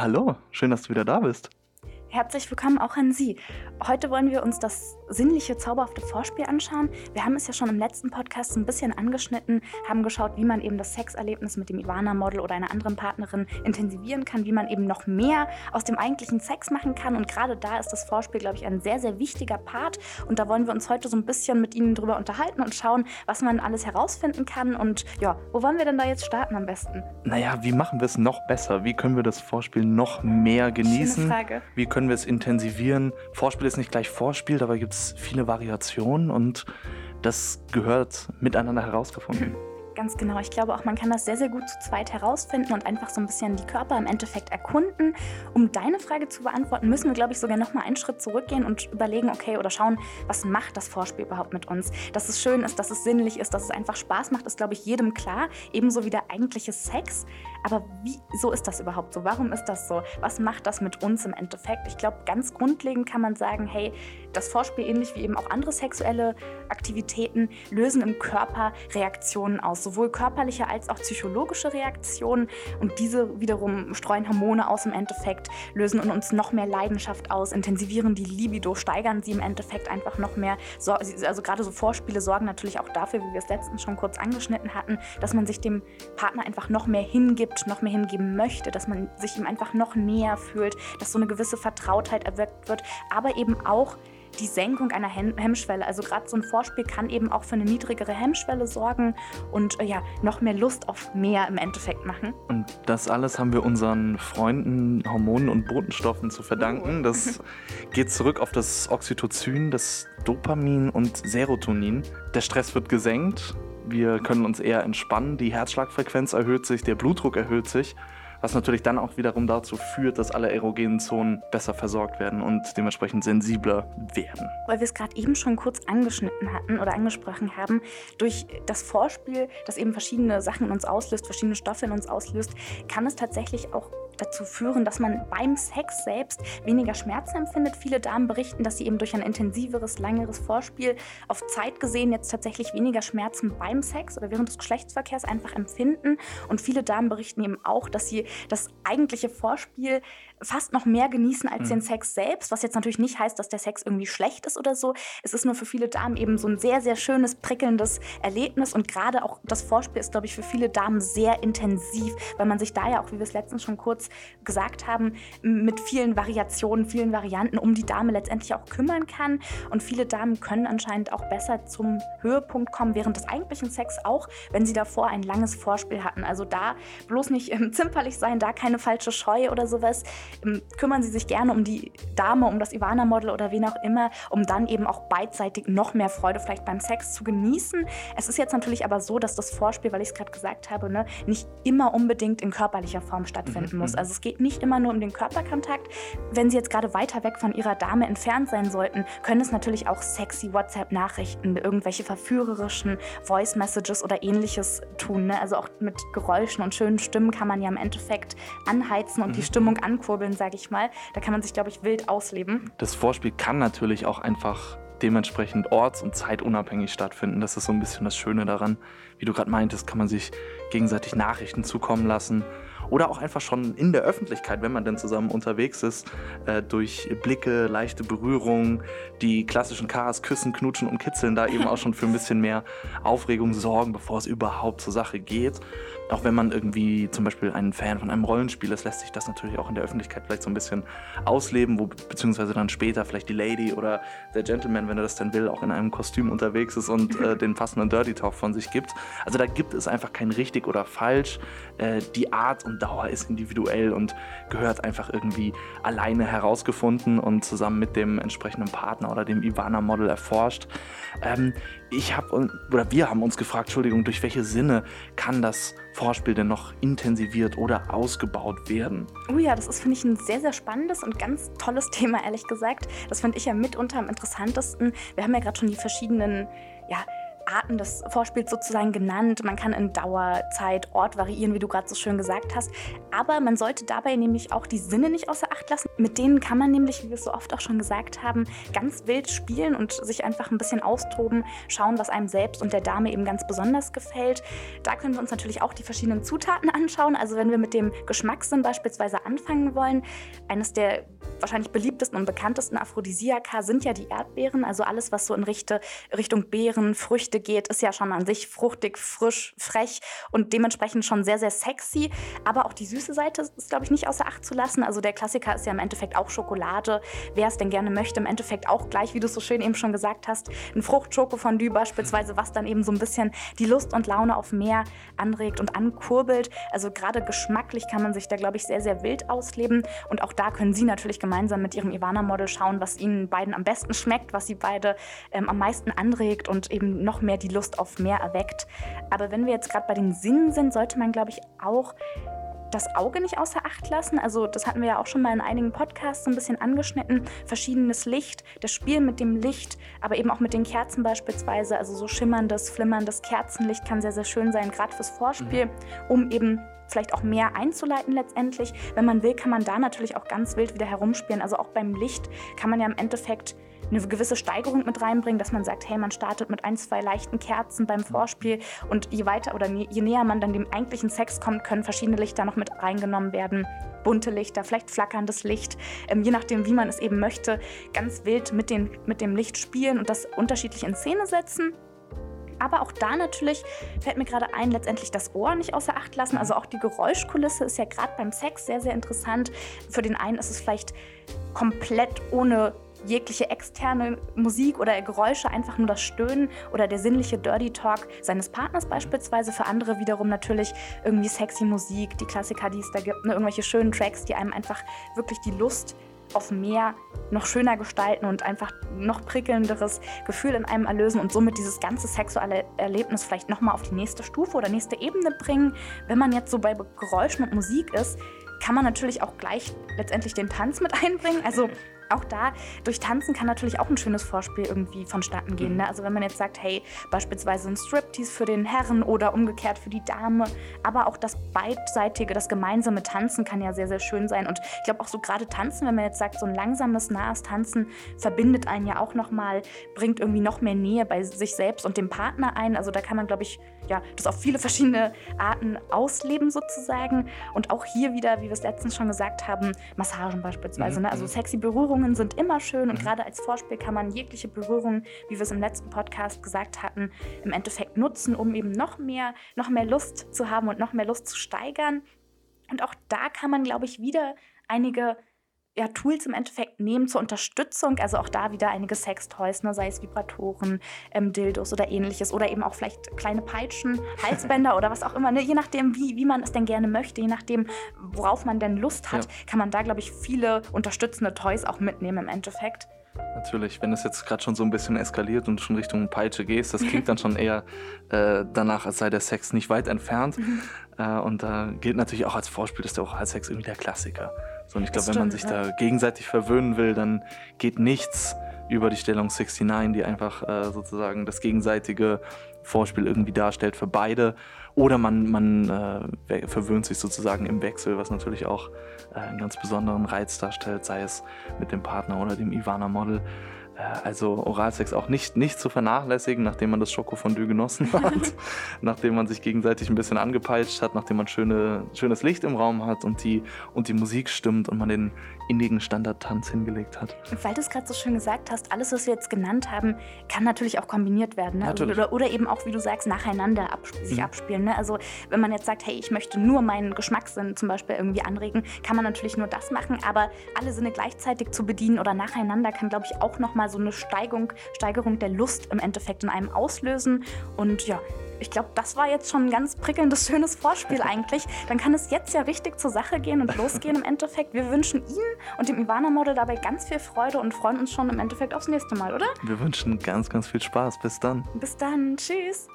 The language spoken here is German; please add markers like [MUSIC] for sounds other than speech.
Hallo, schön, dass du wieder da bist. Herzlich willkommen auch an Sie. Heute wollen wir uns das sinnliche, zauberhafte Vorspiel anschauen. Wir haben es ja schon im letzten Podcast ein bisschen angeschnitten, haben geschaut, wie man eben das Sexerlebnis mit dem Ivana-Model oder einer anderen Partnerin intensivieren kann, wie man eben noch mehr aus dem eigentlichen Sex machen kann. Und gerade da ist das Vorspiel, glaube ich, ein sehr, sehr wichtiger Part. Und da wollen wir uns heute so ein bisschen mit Ihnen drüber unterhalten und schauen, was man alles herausfinden kann. Und ja, wo wollen wir denn da jetzt starten am besten? Naja, wie machen wir es noch besser? Wie können wir das Vorspiel noch mehr genießen? Schöne Frage. Wie können wir es intensivieren? Vorspiel ist nicht gleich Vorspiel, dabei gibt es viele Variationen und das gehört miteinander herausgefunden. Ganz genau. Ich glaube auch, man kann das sehr, sehr gut zu zweit herausfinden und einfach so ein bisschen die Körper im Endeffekt erkunden. Um deine Frage zu beantworten, müssen wir, glaube ich, sogar noch mal einen Schritt zurückgehen und überlegen, okay, oder schauen, was macht das Vorspiel überhaupt mit uns? Dass es schön ist, dass es sinnlich ist, dass es einfach Spaß macht, ist, glaube ich, jedem klar. Ebenso wie der eigentliche Sex. Aber wieso ist das überhaupt so? Warum ist das so? Was macht das mit uns im Endeffekt? Ich glaube, ganz grundlegend kann man sagen, hey, das Vorspiel, ähnlich wie eben auch andere sexuelle Aktivitäten, lösen im Körper Reaktionen aus sowohl körperliche als auch psychologische Reaktionen. Und diese wiederum streuen Hormone aus im Endeffekt, lösen in uns noch mehr Leidenschaft aus, intensivieren die Libido, steigern sie im Endeffekt einfach noch mehr. Also gerade so Vorspiele sorgen natürlich auch dafür, wie wir es letztens schon kurz angeschnitten hatten, dass man sich dem Partner einfach noch mehr hingibt, noch mehr hingeben möchte, dass man sich ihm einfach noch näher fühlt, dass so eine gewisse Vertrautheit erwirkt wird, aber eben auch die Senkung einer Hemmschwelle. Also gerade so ein Vorspiel kann eben auch für eine niedrigere Hemmschwelle sorgen und äh, ja, noch mehr Lust auf mehr im Endeffekt machen. Und das alles haben wir unseren Freunden, Hormonen und Botenstoffen zu verdanken. Oh. Das [LAUGHS] geht zurück auf das Oxytocin, das Dopamin und Serotonin. Der Stress wird gesenkt, wir können uns eher entspannen, die Herzschlagfrequenz erhöht sich, der Blutdruck erhöht sich was natürlich dann auch wiederum dazu führt, dass alle erogenen Zonen besser versorgt werden und dementsprechend sensibler werden. Weil wir es gerade eben schon kurz angeschnitten hatten oder angesprochen haben, durch das Vorspiel, das eben verschiedene Sachen in uns auslöst, verschiedene Stoffe in uns auslöst, kann es tatsächlich auch dazu führen, dass man beim Sex selbst weniger Schmerzen empfindet. Viele Damen berichten, dass sie eben durch ein intensiveres, langeres Vorspiel auf Zeit gesehen jetzt tatsächlich weniger Schmerzen beim Sex oder während des Geschlechtsverkehrs einfach empfinden. Und viele Damen berichten eben auch, dass sie das eigentliche Vorspiel fast noch mehr genießen als mhm. den Sex selbst, was jetzt natürlich nicht heißt, dass der Sex irgendwie schlecht ist oder so. Es ist nur für viele Damen eben so ein sehr, sehr schönes, prickelndes Erlebnis und gerade auch das Vorspiel ist, glaube ich, für viele Damen sehr intensiv, weil man sich da ja auch, wie wir es letztens schon kurz gesagt haben, mit vielen Variationen, vielen Varianten um die Dame letztendlich auch kümmern kann und viele Damen können anscheinend auch besser zum Höhepunkt kommen während des eigentlichen Sex auch, wenn sie davor ein langes Vorspiel hatten. Also da bloß nicht ähm, zimperlich sein, da keine falsche Scheu oder sowas. Ähm, kümmern Sie sich gerne um die Dame, um das Ivana-Model oder wen auch immer, um dann eben auch beidseitig noch mehr Freude vielleicht beim Sex zu genießen. Es ist jetzt natürlich aber so, dass das Vorspiel, weil ich es gerade gesagt habe, ne, nicht immer unbedingt in körperlicher Form stattfinden mhm. muss. Also es geht nicht immer nur um den Körperkontakt. Wenn Sie jetzt gerade weiter weg von Ihrer Dame entfernt sein sollten, können es natürlich auch sexy WhatsApp-Nachrichten, irgendwelche verführerischen Voice-Messages oder ähnliches tun. Ne? Also auch mit Geräuschen und schönen Stimmen kann man ja im Endeffekt anheizen und mhm. die Stimmung ankurbeln sage ich mal. Da kann man sich, glaube ich, wild ausleben. Das Vorspiel kann natürlich auch einfach dementsprechend orts- und zeitunabhängig stattfinden. Das ist so ein bisschen das Schöne daran. Wie du gerade meintest, kann man sich gegenseitig Nachrichten zukommen lassen oder auch einfach schon in der Öffentlichkeit, wenn man denn zusammen unterwegs ist, äh, durch Blicke, leichte Berührungen, die klassischen Karas küssen, knutschen und kitzeln da eben auch schon für ein bisschen mehr Aufregung sorgen, bevor es überhaupt zur Sache geht. Auch wenn man irgendwie zum Beispiel ein Fan von einem Rollenspiel ist, lässt sich das natürlich auch in der Öffentlichkeit vielleicht so ein bisschen ausleben, wo beziehungsweise dann später vielleicht die Lady oder der Gentleman, wenn er das denn will, auch in einem Kostüm unterwegs ist und äh, den passenden Dirty Talk von sich gibt. Also da gibt es einfach kein richtig oder falsch. Äh, die Art und Dauer ist individuell und gehört einfach irgendwie alleine herausgefunden und zusammen mit dem entsprechenden Partner oder dem Ivana-Model erforscht. Ähm, ich habe oder wir haben uns gefragt, Entschuldigung, durch welche Sinne kann das Vorspiel denn noch intensiviert oder ausgebaut werden? Oh ja, das ist, finde ich, ein sehr, sehr spannendes und ganz tolles [LAUGHS] Thema, ehrlich gesagt. Das finde ich ja mitunter am interessantesten. Wir haben ja gerade schon die verschiedenen, ja, Arten des Vorspiels sozusagen genannt. Man kann in Dauer, Zeit, Ort variieren, wie du gerade so schön gesagt hast. Aber man sollte dabei nämlich auch die Sinne nicht außer Acht lassen. Mit denen kann man nämlich, wie wir es so oft auch schon gesagt haben, ganz wild spielen und sich einfach ein bisschen austoben, schauen, was einem selbst und der Dame eben ganz besonders gefällt. Da können wir uns natürlich auch die verschiedenen Zutaten [LAUGHS] anschauen. Also wenn wir mit dem Geschmackssinn beispielsweise anfangen wollen, eines der wahrscheinlich beliebtesten und bekanntesten Aphrodisiaka sind ja die Erdbeeren. Also alles, was so in Richtung Beeren, Früchte geht, ist ja schon an sich fruchtig, frisch, frech und dementsprechend schon sehr, sehr sexy. Aber auch die süße Seite ist, glaube ich, nicht außer Acht zu lassen. Also der Klassiker ist ja im Endeffekt auch Schokolade. Wer es denn gerne möchte, im Endeffekt auch gleich, wie du es so schön eben schon gesagt hast, ein Fruchtschokofondue beispielsweise, was dann eben so ein bisschen die Lust und Laune auf mehr anregt und ankurbelt. Also gerade geschmacklich kann man sich da, glaube ich, sehr, sehr wild ausleben. Und auch da können Sie natürlich gemeinsam mit Ihrem Ivana-Model schauen, was Ihnen beiden am besten schmeckt, was Sie beide ähm, am meisten anregt und eben noch mehr die Lust auf mehr erweckt. Aber wenn wir jetzt gerade bei den Sinnen sind, sollte man, glaube ich, auch das Auge nicht außer Acht lassen. Also das hatten wir ja auch schon mal in einigen Podcasts so ein bisschen angeschnitten. Verschiedenes Licht, das Spiel mit dem Licht, aber eben auch mit den Kerzen beispielsweise. Also so schimmerndes, flimmerndes Kerzenlicht kann sehr, sehr schön sein, gerade fürs Vorspiel, mhm. um eben vielleicht auch mehr einzuleiten letztendlich. Wenn man will, kann man da natürlich auch ganz wild wieder herumspielen. Also auch beim Licht kann man ja im Endeffekt eine gewisse Steigerung mit reinbringen, dass man sagt, hey, man startet mit ein, zwei leichten Kerzen beim Vorspiel und je weiter oder je näher man dann dem eigentlichen Sex kommt, können verschiedene Lichter noch mit reingenommen werden. Bunte Lichter, vielleicht flackerndes Licht, ähm, je nachdem, wie man es eben möchte, ganz wild mit, den, mit dem Licht spielen und das unterschiedlich in Szene setzen. Aber auch da natürlich fällt mir gerade ein, letztendlich das Ohr nicht außer Acht lassen. Also auch die Geräuschkulisse ist ja gerade beim Sex sehr, sehr interessant. Für den einen ist es vielleicht komplett ohne jegliche externe Musik oder Geräusche, einfach nur das Stöhnen oder der sinnliche Dirty Talk seines Partners beispielsweise. Für andere wiederum natürlich irgendwie sexy Musik, die Klassiker, die es da gibt, ne, irgendwelche schönen Tracks, die einem einfach wirklich die Lust auf mehr noch schöner gestalten und einfach noch prickelnderes Gefühl in einem erlösen und somit dieses ganze sexuelle Erlebnis vielleicht nochmal auf die nächste Stufe oder nächste Ebene bringen. Wenn man jetzt so bei Geräuschen und Musik ist, kann man natürlich auch gleich letztendlich den Tanz mit [LAUGHS] einbringen. Also auch da, durch Tanzen kann natürlich auch ein schönes Vorspiel irgendwie vonstatten gehen. Ne? Also wenn man jetzt sagt, hey, beispielsweise ein Striptease für den Herren oder umgekehrt für die Dame, aber auch das beidseitige, das gemeinsame Tanzen kann ja sehr, sehr schön sein. Und ich glaube auch so gerade Tanzen, wenn man jetzt sagt, so ein langsames, nahes Tanzen verbindet einen ja auch nochmal, bringt irgendwie noch mehr Nähe bei sich selbst und dem Partner ein. Also da kann man, glaube ich, ja, das auf viele verschiedene Arten ausleben sozusagen. Und auch hier wieder, wie wir es letztens schon gesagt haben, Massagen beispielsweise. Mhm. Ne? Also mhm. sexy Berührungen sind immer schön und mhm. gerade als Vorspiel kann man jegliche Berührungen, wie wir es im letzten Podcast gesagt hatten, im Endeffekt nutzen, um eben noch mehr, noch mehr Lust zu haben und noch mehr Lust zu steigern. Und auch da kann man, glaube ich, wieder einige ja, Tools im Endeffekt nehmen zur Unterstützung. Also auch da wieder einige Sextoys, ne, sei es Vibratoren, ähm, Dildos oder ähnliches. Oder eben auch vielleicht kleine Peitschen, Halsbänder oder was auch immer. Ne? Je nachdem, wie, wie man es denn gerne möchte, je nachdem, worauf man denn Lust hat, ja. kann man da, glaube ich, viele unterstützende Toys auch mitnehmen im Endeffekt. Natürlich, wenn es jetzt gerade schon so ein bisschen eskaliert und schon Richtung Peitsche gehst, das klingt dann schon eher äh, danach, als sei der Sex nicht weit entfernt. Mhm. Äh, und da gilt natürlich auch als Vorspiel, dass der Oralsex irgendwie der Klassiker. So, und ich glaube, wenn man sich da gegenseitig verwöhnen will, dann geht nichts über die Stellung 69, die einfach äh, sozusagen das gegenseitige Vorspiel irgendwie darstellt für beide. Oder man, man äh, verwöhnt sich sozusagen im Wechsel, was natürlich auch äh, einen ganz besonderen Reiz darstellt, sei es mit dem Partner oder dem Ivana-Model. Also Oralsex auch nicht, nicht zu vernachlässigen, nachdem man das Schokofondue genossen [LAUGHS] hat, nachdem man sich gegenseitig ein bisschen angepeitscht hat, nachdem man schöne, schönes Licht im Raum hat und die, und die Musik stimmt und man den innigen Standardtanz hingelegt hat. Weil du es gerade so schön gesagt hast, alles, was wir jetzt genannt haben, kann natürlich auch kombiniert werden. Ne? Natürlich. Oder, oder, eben auch, wie du sagst, nacheinander absp sich mhm. abspielen. Ne? Also wenn man jetzt sagt, hey, ich möchte nur meinen Geschmackssinn zum Beispiel irgendwie anregen, kann man natürlich nur das machen, aber alle Sinne gleichzeitig zu bedienen oder nacheinander kann, glaube ich, auch nochmal so eine Steigerung, Steigerung der Lust im Endeffekt in einem auslösen. Und ja, ich glaube, das war jetzt schon ein ganz prickelndes, schönes Vorspiel [LAUGHS] eigentlich. Dann kann es jetzt ja richtig zur Sache gehen und losgehen im Endeffekt. Wir wünschen Ihnen und dem Ivana-Model dabei ganz viel Freude und freuen uns schon im Endeffekt aufs nächste Mal, oder? Wir wünschen ganz, ganz viel Spaß. Bis dann. Bis dann. Tschüss.